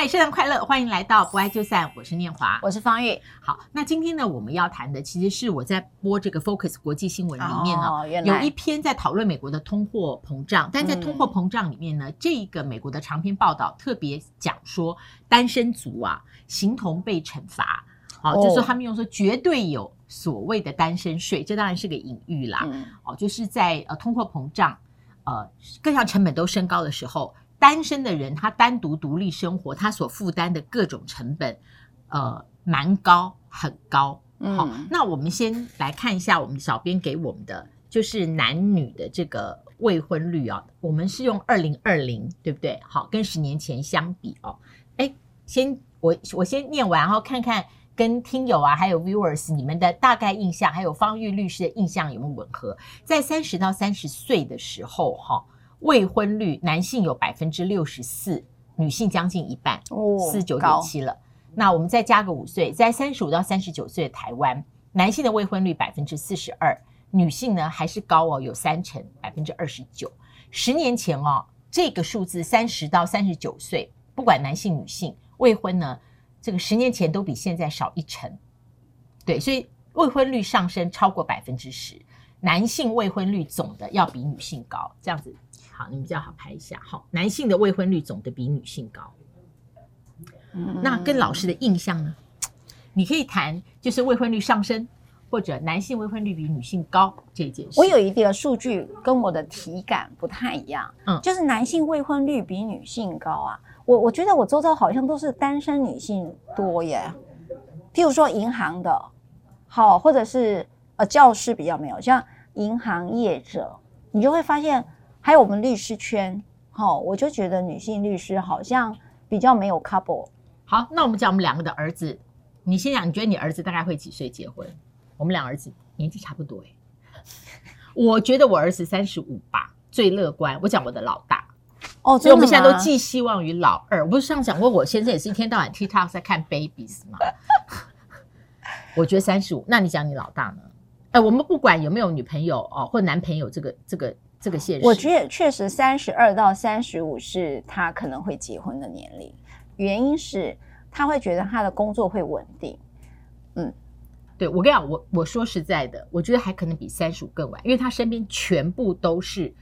嗨，圣诞快乐！欢迎来到不爱就散，我是念华，我是方玉。好，那今天呢，我们要谈的其实是我在播这个 Focus 国际新闻里面呢，哦、有一篇在讨论美国的通货膨胀，但在通货膨胀里面呢，嗯、这个美国的长篇报道特别讲说，单身族啊，形同被惩罚。好、哦，就是说他们用说绝对有所谓的单身税，这当然是个隐喻啦。嗯、哦，就是在呃通货膨胀，呃各项成本都升高的时候。单身的人，他单独独立生活，他所负担的各种成本，呃，蛮高，很高。好，嗯，那我们先来看一下我们小编给我们的，就是男女的这个未婚率啊，我们是用二零二零，对不对？好，跟十年前相比哦。哎，先我我先念完，然后看看跟听友啊，还有 viewers 你们的大概印象，还有方玉律师的印象有没有吻合？在三十到三十岁的时候，哈。未婚率，男性有百分之六十四，女性将近一半，四十九点七了。那我们再加个五岁，在三十五到三十九岁的台湾，男性的未婚率百分之四十二，女性呢还是高哦，有三成，百分之二十九。十年前哦，这个数字三十到三十九岁，不管男性女性未婚呢，这个十年前都比现在少一成。对，所以未婚率上升超过百分之十，男性未婚率总的要比女性高，这样子。好，你们比较好拍一下。好，男性的未婚率总的比女性高。嗯，那跟老师的印象呢？你可以谈，就是未婚率上升，或者男性未婚率比女性高这件事。我有一点数据跟我的体感不太一样。嗯，就是男性未婚率比女性高啊。我我觉得我周遭好像都是单身女性多耶。譬如说银行的，好，或者是呃教师比较没有，像银行业者，你就会发现。还有我们律师圈，好、哦，我就觉得女性律师好像比较没有 couple。好，那我们讲我们两个的儿子，你先讲，你觉得你儿子大概会几岁结婚？我们两儿子年纪差不多哎。我觉得我儿子三十五吧，最乐观。我讲我的老大哦，所以我们现在都寄希望于老二。我不是上次讲过，我先生也是一天到晚 TikTok 在看 babies 吗？我觉得三十五。那你讲你老大呢？哎，我们不管有没有女朋友哦，或男朋友，这个这个。这个现实，我觉得确实三十二到三十五是他可能会结婚的年龄，原因是他会觉得他的工作会稳定。嗯，对，我跟你讲，我我说实在的，我觉得还可能比三十五更晚，因为他身边全部都是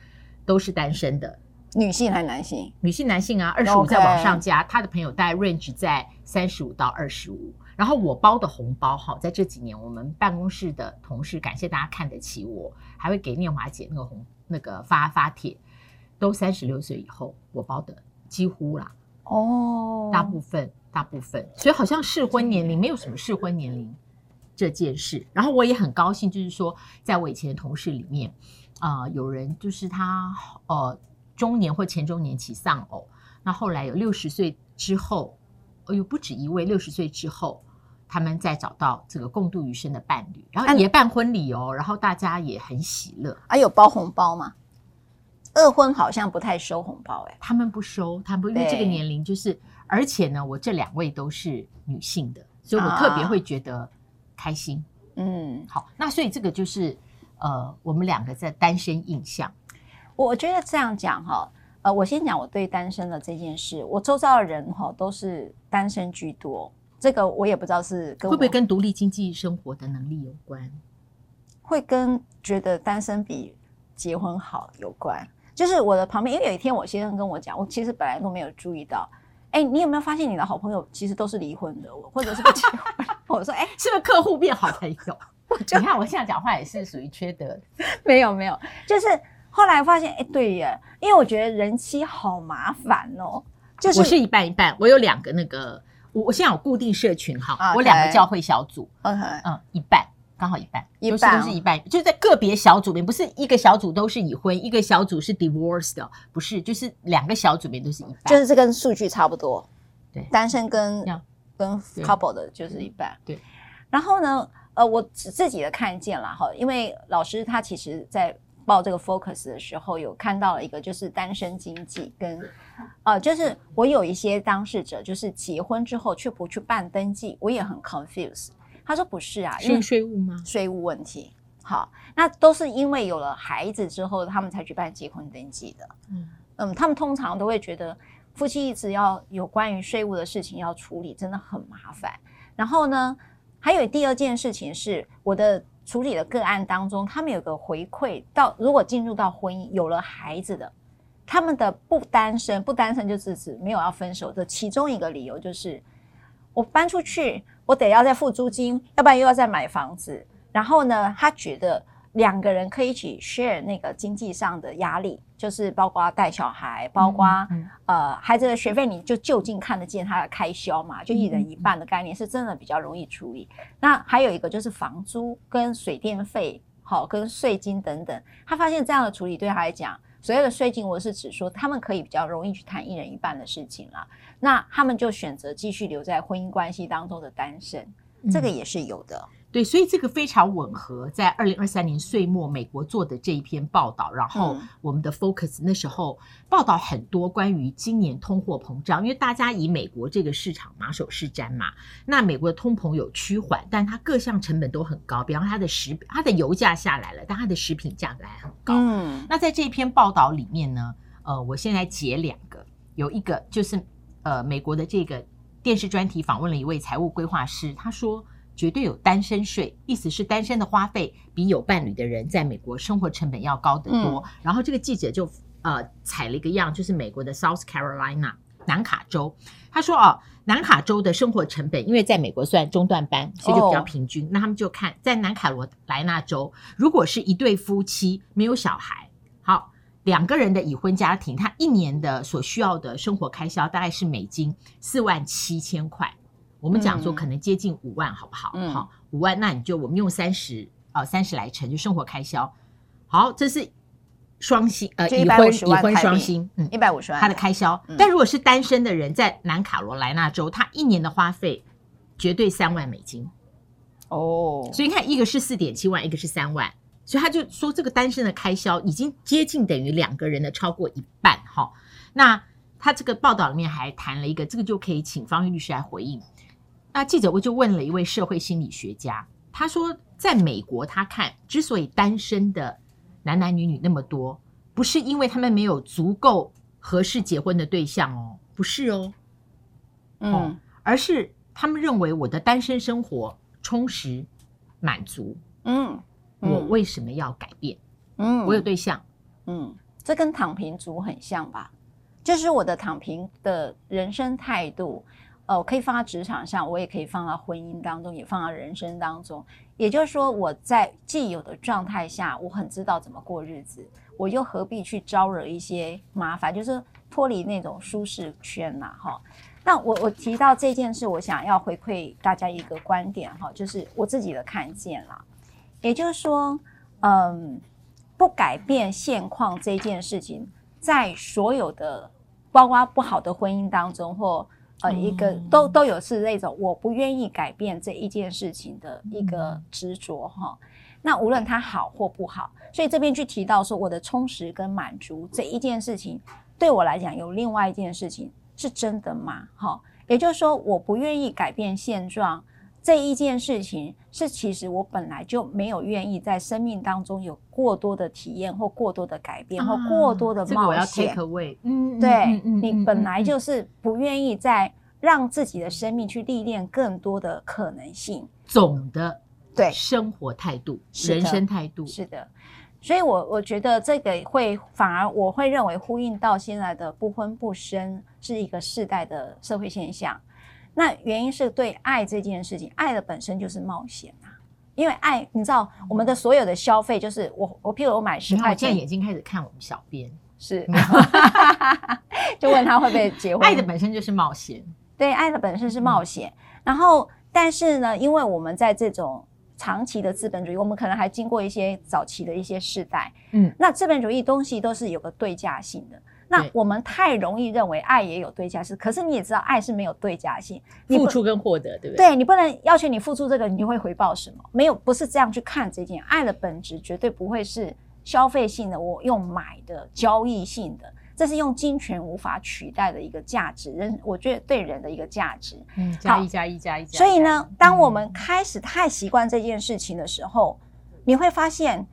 都是单身的，女性还是男性？女性、男性啊，二十五再往上加，他的朋友大概 range 在三十五到二十五。然后我包的红包，哈，在这几年我们办公室的同事，感谢大家看得起我，还会给念华姐那个红。那个发发帖都三十六岁以后，我包的几乎啦哦，大部分大部分，所以好像适婚年龄没有什么适婚年龄这件事。然后我也很高兴，就是说，在我以前的同事里面啊、呃，有人就是他呃中年或前中年期丧偶，那后来有六十岁之后，哦呦不止一位，六十岁之后。他们再找到这个共度余生的伴侣，然后也办婚礼哦，然后大家也很喜乐。啊、有包红包吗？二婚好像不太收红包哎，他们不收，他们不，因为这个年龄就是，而且呢，我这两位都是女性的，所以我特别会觉得开心。啊、嗯，好，那所以这个就是呃，我们两个在单身印象。我觉得这样讲哈，呃，我先讲我对单身的这件事，我周遭的人哈都是单身居多。这个我也不知道是跟会不会跟独立经济生活的能力有关，会跟觉得单身比结婚好有关。就是我的旁边，因为有一天我先生跟我讲，我其实本来都没有注意到。哎，你有没有发现你的好朋友其实都是离婚的，或者是不结婚？我说，哎，是不是客户变好朋友？你看我现在讲话也是属于缺德。没有没有，就是后来发现，哎，对耶，因为我觉得人妻好麻烦哦。就是我是一半一半，我有两个那个。我我现在有固定社群哈，okay, 我两个教会小组，okay, 嗯，一半刚好一半，一半都是都是一半，就是在个别小组里面，不是一个小组都是已婚，一个小组是 divorced 的，不是，就是两个小组里面都是一半，就是这跟数据差不多，对，单身跟跟 couple 的就是一半，对。然后呢，呃，我自己的看见了哈，因为老师他其实在。报这个 focus 的时候，有看到了一个就是单身经济跟，呃，就是我有一些当事者，就是结婚之后却不去办登记，我也很 confused。他说不是啊，因为税务吗？税务问题。好，那都是因为有了孩子之后，他们才去办结婚登记的。嗯嗯，他们通常都会觉得夫妻一直要有关于税务的事情要处理，真的很麻烦。然后呢，还有第二件事情是，我的处理的个案当中，他们有个回馈到，如果进入到婚姻有了孩子的，他们的不单身，不单身就是指没有要分手的其中一个理由就是，我搬出去，我得要再付租金，要不然又要再买房子。然后呢，他觉得。两个人可以一起 share 那个经济上的压力，就是包括带小孩，包括、嗯、呃孩子的学费，你就就近看得见他的开销嘛，就一人一半的概念，是真的比较容易处理。嗯、那还有一个就是房租跟水电费，好跟税金等等，他发现这样的处理对他来讲，所有的税金我是指说他们可以比较容易去谈一人一半的事情了。那他们就选择继续留在婚姻关系当中的单身，这个也是有的。嗯对，所以这个非常吻合，在二零二三年岁末美国做的这一篇报道，然后我们的 Focus 那时候报道很多关于今年通货膨胀，因为大家以美国这个市场马首是瞻嘛。那美国的通膨有趋缓，但它各项成本都很高，比方它的食它的油价下来了，但它的食品价格还很高。嗯，那在这一篇报道里面呢，呃，我现在截两个，有一个就是呃，美国的这个电视专题访问了一位财务规划师，他说。绝对有单身税，意思是单身的花费比有伴侣的人在美国生活成本要高得多。嗯、然后这个记者就呃采了一个样，就是美国的 South Carolina 南卡州，他说哦，南卡州的生活成本因为在美国算中段班，所以就比较平均。哦、那他们就看在南卡罗来纳州，如果是一对夫妻没有小孩，好两个人的已婚家庭，他一年的所需要的生活开销大概是美金四万七千块。我们讲说可能接近五万，好不好？嗯、好，五万，那你就我们用三十啊，三十来乘，就生活开销。好，这是双薪呃已婚已婚双薪，嗯，一百五十万他的开销。嗯、但如果是单身的人，在南卡罗来纳州，他一年的花费绝对三万美金。哦，所以你看，一个是四点七万，一个是三万，所以他就说这个单身的开销已经接近等于两个人的超过一半。哈，那他这个报道里面还谈了一个，这个就可以请方玉律师来回应。那记者我就问了一位社会心理学家，他说，在美国，他看之所以单身的男男女女那么多，不是因为他们没有足够合适结婚的对象哦，不是哦，嗯、哦，而是他们认为我的单身生活充实满足，嗯，嗯，我为什么要改变？嗯，我有对象，嗯，这跟躺平族很像吧？就是我的躺平的人生态度。呃，我可以放到职场上，我也可以放到婚姻当中，也放到人生当中。也就是说，我在既有的状态下，我很知道怎么过日子，我又何必去招惹一些麻烦？就是脱离那种舒适圈呐，哈。那我我提到这件事，我想要回馈大家一个观点，哈，就是我自己的看见啦。也就是说，嗯，不改变现况这件事情，在所有的包括不好的婚姻当中，或呃，一个都都有是那种我不愿意改变这一件事情的一个执着哈。那无论它好或不好，所以这边去提到说我的充实跟满足这一件事情，对我来讲有另外一件事情是真的吗？哈，也就是说我不愿意改变现状。这一件事情是，其实我本来就没有愿意在生命当中有过多的体验或过多的改变、啊、或过多的冒险。这个我要 take away。嗯，对，嗯嗯、你本来就是不愿意在让自己的生命去历练更多的可能性。总的对生活态度、人生态度是的。所以我我觉得这个会反而我会认为呼应到现在的不婚不生是一个世代的社会现象。那原因是对爱这件事情，爱的本身就是冒险啊！因为爱，你知道，我们的所有的消费就是我，我譬如我买十块钱，现在眼睛开始看我们小编，是，就问他会不会结婚？爱的本身就是冒险，对，爱的本身是冒险。嗯、然后，但是呢，因为我们在这种长期的资本主义，我们可能还经过一些早期的一些世代，嗯，那资本主义东西都是有个对价性的。那我们太容易认为爱也有对价性，可是你也知道爱是没有对价性，付出跟获得，对不对？对，你不能要求你付出这个，你就会回报什么？没有，不是这样去看这件爱的本质，绝对不会是消费性的，我用买的交易性的，这是用金钱无法取代的一个价值，人我觉得对人的一个价值。嗯，加一加一加一加。所以呢，当我们开始太习惯这件事情的时候，嗯、你会发现。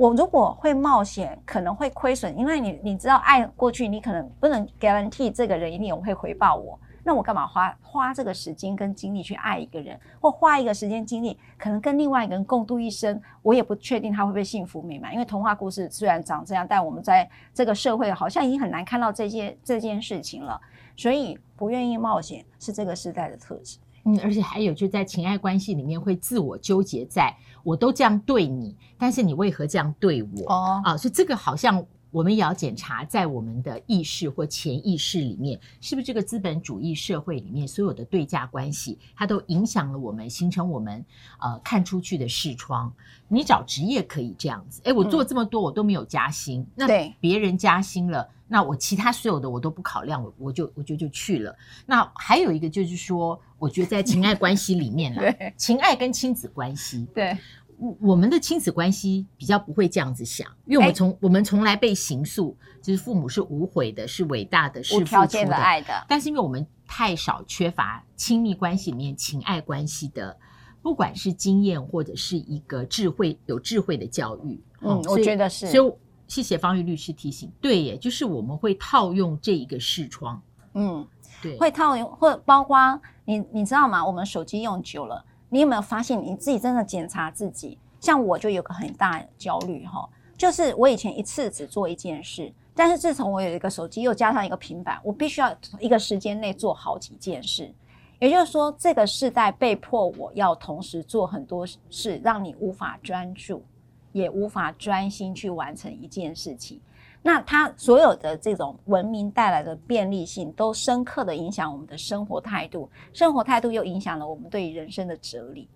我如果会冒险，可能会亏损，因为你你知道爱过去，你可能不能 guarantee 这个人一定会回报我。那我干嘛花花这个时间跟精力去爱一个人，或花一个时间精力，可能跟另外一个人共度一生，我也不确定他会不会幸福美满。因为童话故事虽然长这样，但我们在这个社会好像已经很难看到这些这件事情了。所以不愿意冒险是这个时代的特质。嗯，而且还有就在情爱关系里面会自我纠结在，在我都这样对你，但是你为何这样对我？哦啊，所以这个好像。我们也要检查，在我们的意识或潜意识里面，是不是这个资本主义社会里面所有的对价关系，它都影响了我们，形成我们呃看出去的视窗。你找职业可以这样子，哎，我做这么多，我都没有加薪，嗯、那别人加薪了，那我其他所有的我都不考量，我我就我就就去了。那还有一个就是说，我觉得在情爱关系里面 呢，对情爱跟亲子关系，对。我我们的亲子关系比较不会这样子想，因为我们从、欸、我们从来被形塑，就是父母是无悔的，是伟大的，是无条件的爱的。但是因为我们太少缺乏亲密关系里面情爱关系的，不管是经验或者是一个智慧有智慧的教育，嗯，我觉得是。所以谢谢方玉律师提醒，对耶，就是我们会套用这一个视窗，嗯，对，会套用或包括你你知道吗？我们手机用久了。你有没有发现你自己真的检查自己？像我就有个很大的焦虑哈，就是我以前一次只做一件事，但是自从我有一个手机又加上一个平板，我必须要一个时间内做好几件事。也就是说，这个世代被迫我要同时做很多事，让你无法专注，也无法专心去完成一件事情。那它所有的这种文明带来的便利性，都深刻的影响我们的生活态度，生活态度又影响了我们对于人生的哲理。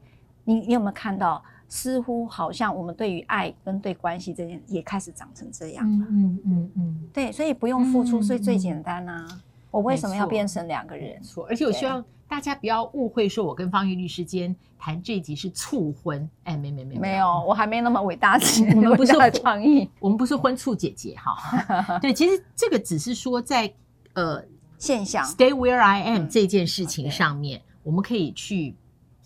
你你有没有看到？似乎好像我们对于爱跟对关系这件也开始长成这样。了嗯嗯嗯，对，所以不用付出，所以最简单啊。我为什么要变成两个人？错，而且我希望大家不要误会，说我跟方玉律师间谈这一集是促婚。哎，没没没没有，我还没那么伟大。我们不是创意，我们不是婚促姐姐哈。对，其实这个只是说在呃现象，Stay where I am 这件事情上面，我们可以去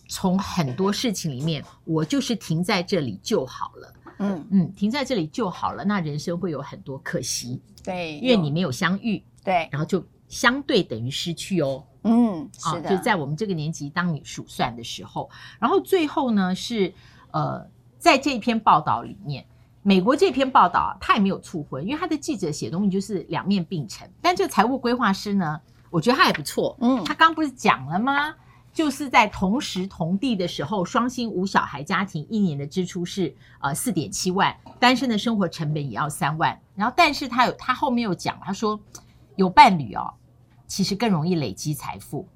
从很多事情里面，我就是停在这里就好了。嗯嗯，停在这里就好了，那人生会有很多可惜。对，因为你没有相遇。对，然后就。相对等于失去哦，嗯，是的，啊，就在我们这个年纪，当你数算的时候，然后最后呢是，呃，在这篇报道里面，美国这篇报道他也没有促婚，因为他的记者写东西就是两面并陈。但这个财务规划师呢，我觉得他也不错，嗯，他刚不是讲了吗？就是在同时同地的时候，双薪无小孩家庭一年的支出是呃四点七万，单身的生活成本也要三万。然后，但是他有他后面又讲，他说有伴侣哦。其实更容易累积财富，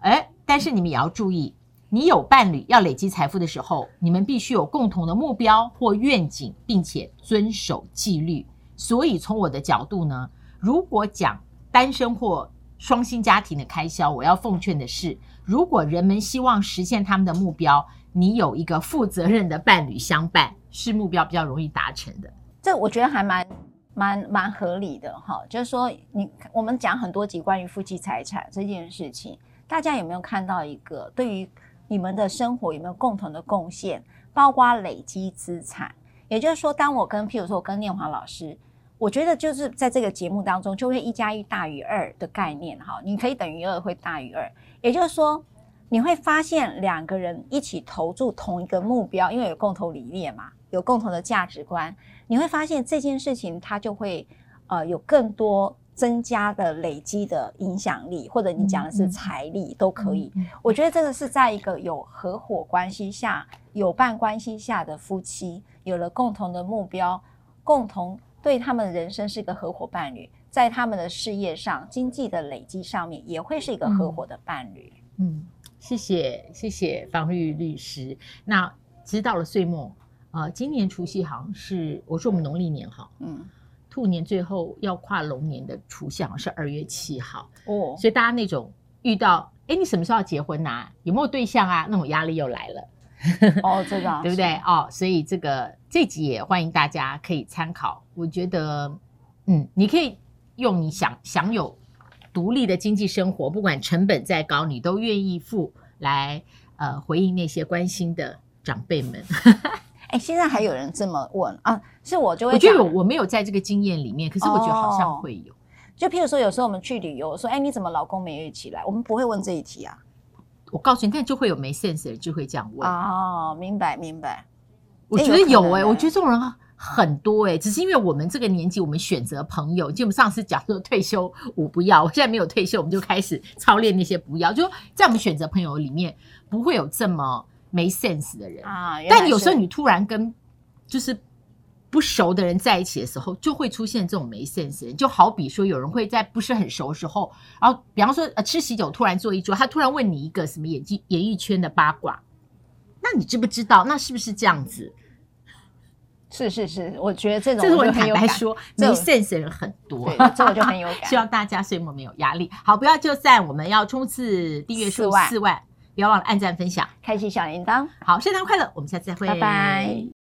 哎，但是你们也要注意，你有伴侣要累积财富的时候，你们必须有共同的目标或愿景，并且遵守纪律。所以从我的角度呢，如果讲单身或双薪家庭的开销，我要奉劝的是，如果人们希望实现他们的目标，你有一个负责任的伴侣相伴，是目标比较容易达成的。这我觉得还蛮。蛮蛮合理的哈，就是说你我们讲很多集关于夫妻财产这件事情，大家有没有看到一个对于你们的生活有没有共同的贡献，包括累积资产？也就是说，当我跟譬如说我跟念华老师，我觉得就是在这个节目当中就会一加一大于二的概念哈，你可以等于二会大于二，也就是说你会发现两个人一起投注同一个目标，因为有共同理念嘛，有共同的价值观。你会发现这件事情，它就会呃有更多增加的累积的影响力，或者你讲的是财力、嗯、都可以。嗯、我觉得这个是在一个有合伙关系下、有伴关系下的夫妻，有了共同的目标，共同对他们的人生是一个合伙伴侣，在他们的事业上、经济的累积上面，也会是一个合伙的伴侣。嗯，谢谢谢谢方玉律师。那知道了岁末。啊、呃，今年除夕好像是我说我们农历年哈，嗯，兔年最后要跨龙年的除夕好像是二月七号哦，所以大家那种遇到哎，你什么时候要结婚呐、啊？有没有对象啊？那种压力又来了哦，这个 对不对？哦，所以这个这集也欢迎大家可以参考。我觉得，嗯，你可以用你想享有独立的经济生活，不管成本再高，你都愿意付来呃回应那些关心的长辈们。哎，现在还有人这么问啊？是我就会，我觉得我我没有在这个经验里面，可是我觉得好像会有。哦、就譬如说，有时候我们去旅游，说，哎，你怎么老公没有一起来？我们不会问这一题啊。我告诉你，但就会有没 sense 的人就会这样问。哦，明白明白。我觉得有哎、欸，我觉得这种人很多哎、欸，只是因为我们这个年纪，我们选择朋友，就我们上次讲说退休我不要，我现在没有退休，我们就开始操练那些不要，就在我们选择朋友里面，不会有这么没 sense 的人啊。但有时候你突然跟就是不熟的人在一起的时候，就会出现这种没 sense 的人，就好比说有人会在不是很熟的时候，然后比方说呃吃喜酒，突然坐一桌，他突然问你一个什么演技演艺圈的八卦。那你知不知道？那是不是这样子？是是是，我觉得这种这是我坦白说，没 sense 的人很多，对，这我就很有感。希望大家岁末没有压力。好，不要就散，我们要冲刺订阅数四万，不要忘了按赞分享，开启小铃铛。好，圣诞快乐，我们下次再会，拜拜。